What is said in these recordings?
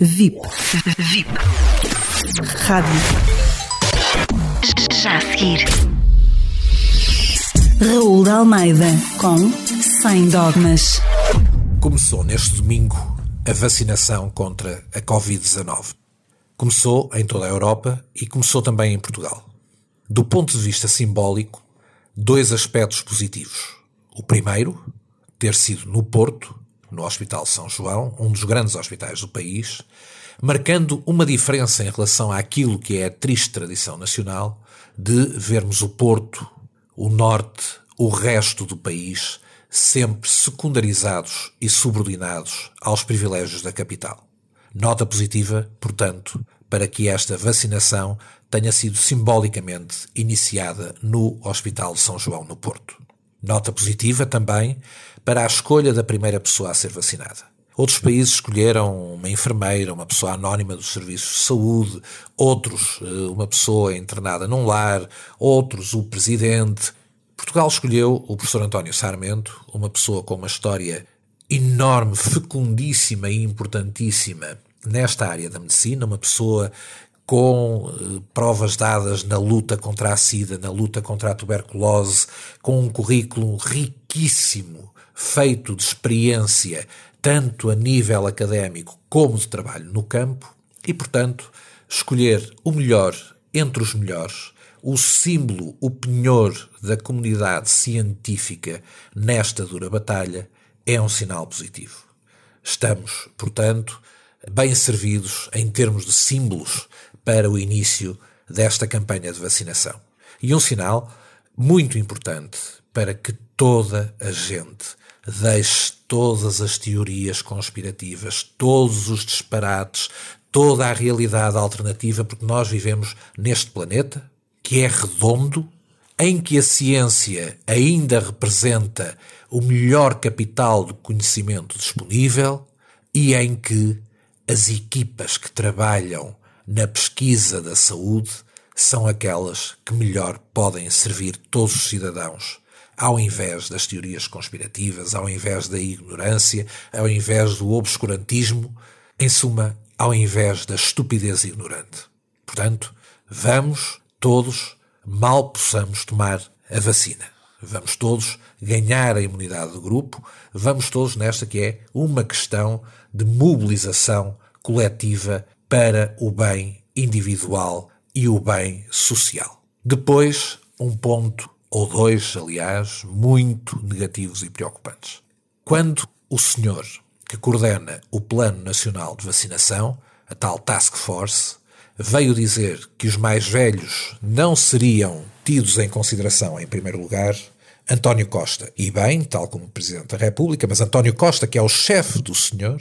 VIP. VIP. Rádio. Já a seguir. Raul de Almeida com Sem Dogmas. Começou neste domingo a vacinação contra a Covid-19. Começou em toda a Europa e começou também em Portugal. Do ponto de vista simbólico, dois aspectos positivos. O primeiro, ter sido no Porto, no Hospital São João, um dos grandes hospitais do país, marcando uma diferença em relação àquilo que é a triste tradição nacional de vermos o Porto, o Norte, o resto do país sempre secundarizados e subordinados aos privilégios da capital. Nota positiva, portanto, para que esta vacinação tenha sido simbolicamente iniciada no Hospital São João, no Porto. Nota positiva também para a escolha da primeira pessoa a ser vacinada. Outros países escolheram uma enfermeira, uma pessoa anónima dos serviços de saúde, outros eh, uma pessoa internada num lar, outros o presidente. Portugal escolheu o professor António Sarmento, uma pessoa com uma história enorme, fecundíssima e importantíssima nesta área da medicina, uma pessoa com eh, provas dadas na luta contra a SIDA, na luta contra a tuberculose, com um currículo riquíssimo, feito de experiência, tanto a nível académico como de trabalho no campo, e, portanto, escolher o melhor entre os melhores, o símbolo, o penhor da comunidade científica nesta dura batalha, é um sinal positivo. Estamos, portanto, bem servidos em termos de símbolos para o início desta campanha de vacinação. E um sinal muito importante para que toda a gente deixe todas as teorias conspirativas, todos os disparates, toda a realidade alternativa, porque nós vivemos neste planeta que é redondo, em que a ciência ainda representa o melhor capital de conhecimento disponível e em que as equipas que trabalham na pesquisa da saúde são aquelas que melhor podem servir todos os cidadãos, ao invés das teorias conspirativas, ao invés da ignorância, ao invés do obscurantismo, em suma, ao invés da estupidez ignorante. Portanto, vamos todos, mal possamos tomar a vacina. Vamos todos ganhar a imunidade do grupo, vamos todos nesta que é uma questão de mobilização coletiva para o bem individual e o bem social. Depois, um ponto, ou dois, aliás, muito negativos e preocupantes. Quando o senhor que coordena o Plano Nacional de Vacinação, a tal Task Force, veio dizer que os mais velhos não seriam tidos em consideração em primeiro lugar, António Costa, e bem, tal como Presidente da República, mas António Costa, que é o chefe do senhor,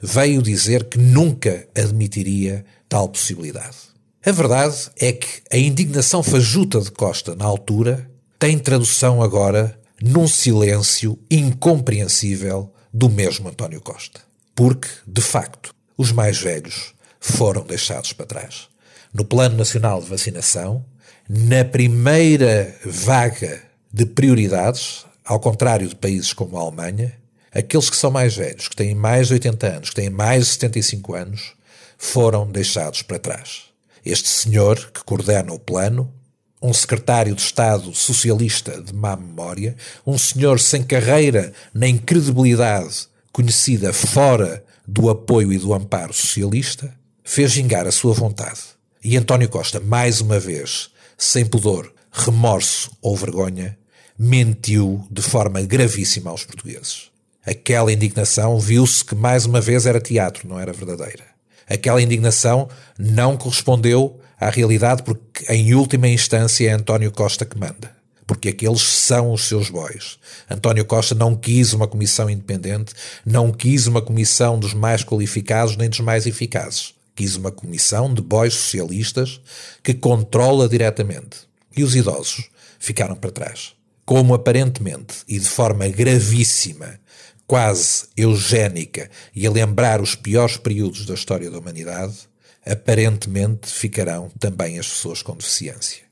veio dizer que nunca admitiria tal possibilidade. A verdade é que a indignação fajuta de Costa na altura tem tradução agora num silêncio incompreensível do mesmo António Costa. Porque, de facto, os mais velhos foram deixados para trás. No Plano Nacional de Vacinação, na primeira vaga de prioridades, ao contrário de países como a Alemanha, aqueles que são mais velhos, que têm mais de 80 anos, que têm mais de 75 anos, foram deixados para trás. Este senhor, que coordena o plano, um secretário de Estado socialista de má memória, um senhor sem carreira nem credibilidade conhecida fora do apoio e do amparo socialista, fez gingar a sua vontade. E António Costa, mais uma vez, sem pudor, remorso ou vergonha, mentiu de forma gravíssima aos portugueses. Aquela indignação viu-se que mais uma vez era teatro, não era verdadeira. Aquela indignação não correspondeu à realidade porque, em última instância, é António Costa que manda. Porque aqueles são os seus bois. António Costa não quis uma comissão independente, não quis uma comissão dos mais qualificados nem dos mais eficazes. Quis uma comissão de bois socialistas que controla diretamente. E os idosos ficaram para trás. Como aparentemente e de forma gravíssima quase eugénica e a lembrar os piores períodos da história da humanidade, aparentemente ficarão também as pessoas com deficiência.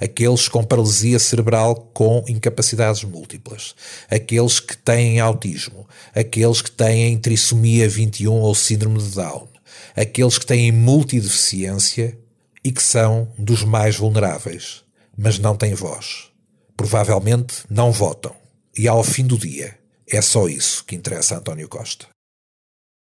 Aqueles com paralisia cerebral com incapacidades múltiplas, aqueles que têm autismo, aqueles que têm trissomia 21 ou síndrome de Down, aqueles que têm multideficiência e que são dos mais vulneráveis, mas não têm voz. Provavelmente não votam. E ao fim do dia, é só isso que interessa a António Costa.